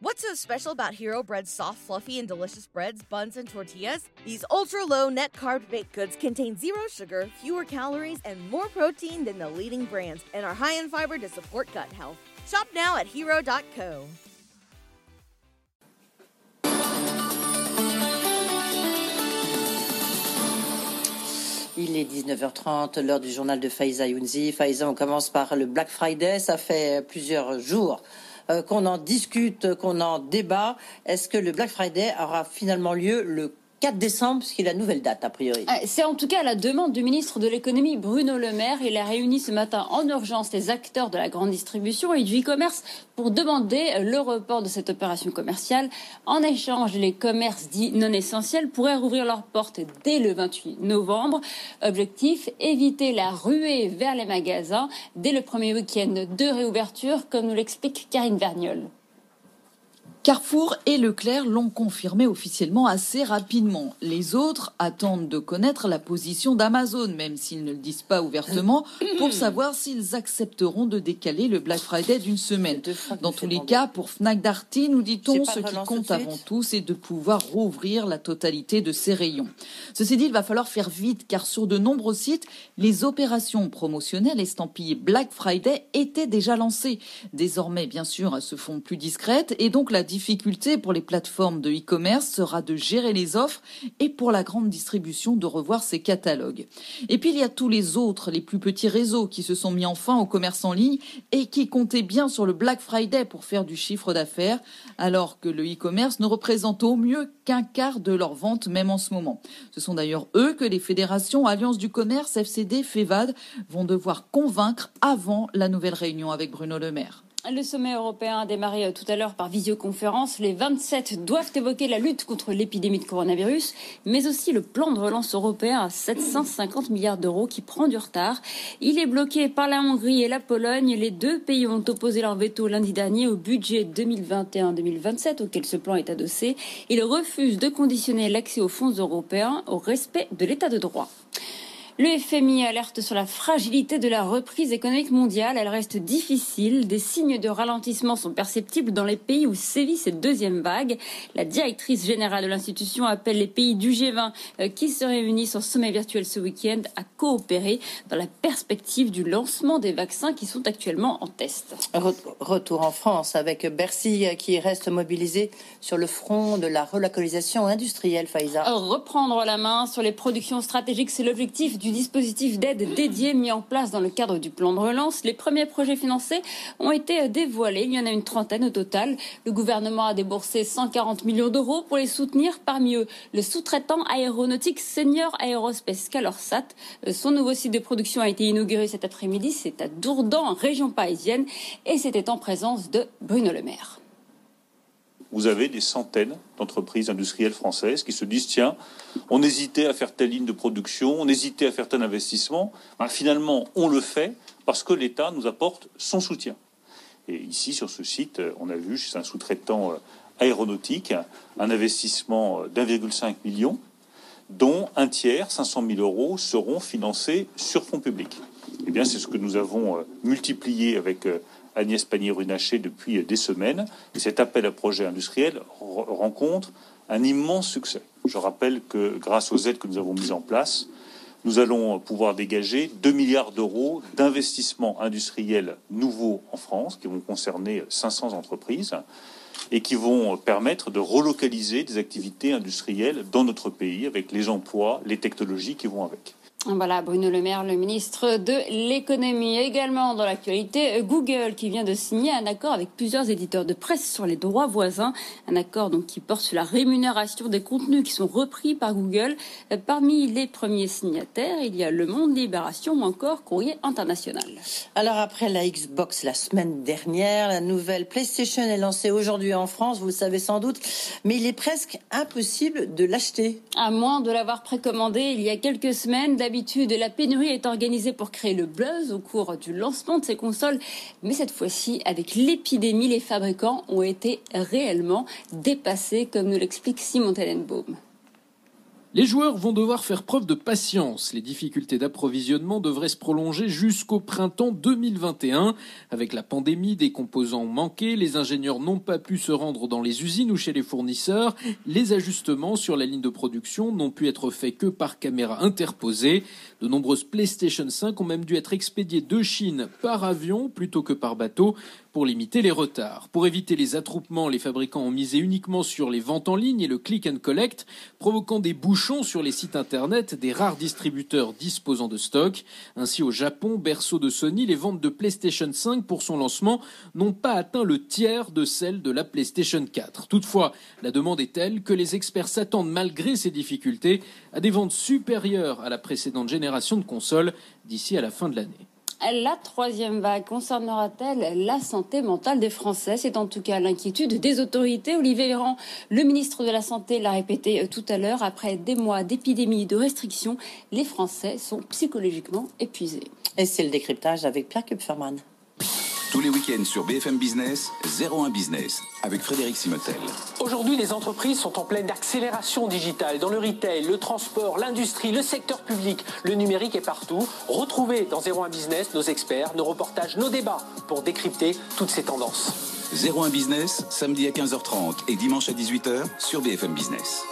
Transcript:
What's so special about Hero Bread's soft, fluffy, and delicious breads, buns, and tortillas? These ultra low net carb baked goods contain zero sugar, fewer calories, and more protein than the leading brands, and are high in fiber to support gut health. Shop now at hero.co. Il est 19h30, l'heure du journal de Faiza Younzi. Faiza, on commence par le Black Friday. Ça fait plusieurs jours qu'on en discute, qu'on en débat. Est-ce que le Black Friday aura finalement lieu le 4 décembre, ce qui est la nouvelle date, a priori. C'est en tout cas la demande du ministre de l'économie Bruno Le Maire. Il a réuni ce matin en urgence les acteurs de la grande distribution et du e-commerce pour demander le report de cette opération commerciale. En échange, les commerces dits non essentiels pourraient rouvrir leurs portes dès le 28 novembre. Objectif, éviter la ruée vers les magasins dès le premier week-end de réouverture, comme nous l'explique Karine Vergnol. Carrefour et Leclerc l'ont confirmé officiellement assez rapidement. Les autres attendent de connaître la position d'Amazon, même s'ils ne le disent pas ouvertement, pour savoir s'ils accepteront de décaler le Black Friday d'une semaine. Dans tous les cas, pour Fnac Darty, nous dit-on, ce qui compte avant tout, c'est de pouvoir rouvrir la totalité de ces rayons. Ceci dit, il va falloir faire vite, car sur de nombreux sites, les opérations promotionnelles estampillées Black Friday étaient déjà lancées. Désormais, bien sûr, elles se font plus discrètes, et donc la difficulté pour les plateformes de e-commerce sera de gérer les offres et pour la grande distribution de revoir ses catalogues. Et puis il y a tous les autres, les plus petits réseaux qui se sont mis enfin au commerce en ligne et qui comptaient bien sur le Black Friday pour faire du chiffre d'affaires, alors que le e-commerce ne représente au mieux qu'un quart de leurs ventes même en ce moment. Ce sont d'ailleurs eux que les fédérations Alliance du commerce, FCD, FEVAD vont devoir convaincre avant la nouvelle réunion avec Bruno Le Maire. Le sommet européen a démarré euh, tout à l'heure par visioconférence. Les 27 doivent évoquer la lutte contre l'épidémie de coronavirus, mais aussi le plan de relance européen à 750 milliards d'euros qui prend du retard. Il est bloqué par la Hongrie et la Pologne. Les deux pays ont opposé leur veto lundi dernier au budget 2021-2027 auquel ce plan est adossé. Ils refusent de conditionner l'accès aux fonds européens au respect de l'état de droit. Le FMI alerte sur la fragilité de la reprise économique mondiale. Elle reste difficile. Des signes de ralentissement sont perceptibles dans les pays où sévit cette deuxième vague. La directrice générale de l'institution appelle les pays du G20 euh, qui se réunissent en sommet virtuel ce week-end à coopérer dans la perspective du lancement des vaccins qui sont actuellement en test. Retour en France avec Bercy euh, qui reste mobilisé sur le front de la relocalisation industrielle, Faïza. Reprendre la main sur les productions stratégiques, c'est l'objectif du dispositif d'aide dédié mis en place dans le cadre du plan de relance. Les premiers projets financés ont été dévoilés. Il y en a une trentaine au total. Le gouvernement a déboursé 140 millions d'euros pour les soutenir. Parmi eux, le sous-traitant aéronautique Senior Aerospace Calorsat. Euh, son nouveau site de production a été inauguré cet après-midi. C'est à Dourdan, région parisienne. Et c'était en présence de Bruno Le Maire vous avez des centaines d'entreprises industrielles françaises qui se disent tiens, on hésitait à faire telle ligne de production, on hésitait à faire tel investissement. Ben, finalement, on le fait parce que l'État nous apporte son soutien. Et ici, sur ce site, on a vu chez un sous-traitant euh, aéronautique un investissement euh, d'1,5 million, dont un tiers, 500 000 euros, seront financés sur fonds publics. Eh bien, c'est ce que nous avons euh, multiplié avec Agnès Pannier-Runacher depuis des semaines. Et cet appel à projet industriel rencontre un immense succès. Je rappelle que grâce aux aides que nous avons mises en place, nous allons pouvoir dégager 2 milliards d'euros d'investissements industriels nouveaux en France qui vont concerner 500 entreprises et qui vont permettre de relocaliser des activités industrielles dans notre pays avec les emplois, les technologies qui vont avec. Voilà, Bruno Le Maire, le ministre de l'économie. Également dans l'actualité, Google qui vient de signer un accord avec plusieurs éditeurs de presse sur les droits voisins. Un accord donc qui porte sur la rémunération des contenus qui sont repris par Google. Parmi les premiers signataires, il y a Le Monde, Libération ou encore Courrier International. Alors après la Xbox la semaine dernière, la nouvelle PlayStation est lancée aujourd'hui en France, vous le savez sans doute, mais il est presque impossible de l'acheter. À moins de l'avoir précommandé il y a quelques semaines, d'habitude la pénurie est organisée pour créer le buzz au cours du lancement de ces consoles. Mais cette fois-ci, avec l'épidémie, les fabricants ont été réellement dépassés, comme nous l'explique Simon Tellenbaum. Les joueurs vont devoir faire preuve de patience. Les difficultés d'approvisionnement devraient se prolonger jusqu'au printemps 2021. Avec la pandémie, des composants ont manqué, les ingénieurs n'ont pas pu se rendre dans les usines ou chez les fournisseurs, les ajustements sur la ligne de production n'ont pu être faits que par caméra interposée. De nombreuses PlayStation 5 ont même dû être expédiées de Chine par avion plutôt que par bateau pour limiter les retards. Pour éviter les attroupements, les fabricants ont misé uniquement sur les ventes en ligne et le click and collect, provoquant des bouchons sur les sites internet des rares distributeurs disposant de stock. Ainsi, au Japon, berceau de Sony, les ventes de PlayStation 5 pour son lancement n'ont pas atteint le tiers de celles de la PlayStation 4. Toutefois, la demande est telle que les experts s'attendent, malgré ces difficultés, à des ventes supérieures à la précédente génération de consoles d'ici à la fin de l'année. La troisième vague concernera-t-elle la santé mentale des Français? C'est en tout cas l'inquiétude des autorités. Olivier Véran, le ministre de la Santé, l'a répété euh, tout à l'heure. Après des mois d'épidémie de restrictions, les Français sont psychologiquement épuisés. Et c'est le décryptage avec Pierre Kupferman. Tous les week-ends sur BFM Business, 01 Business, avec Frédéric Simotel. Aujourd'hui, les entreprises sont en pleine accélération digitale dans le retail, le transport, l'industrie, le secteur public. Le numérique est partout. Retrouvez dans 01 Business nos experts, nos reportages, nos débats pour décrypter toutes ces tendances. 01 Business, samedi à 15h30 et dimanche à 18h sur BFM Business.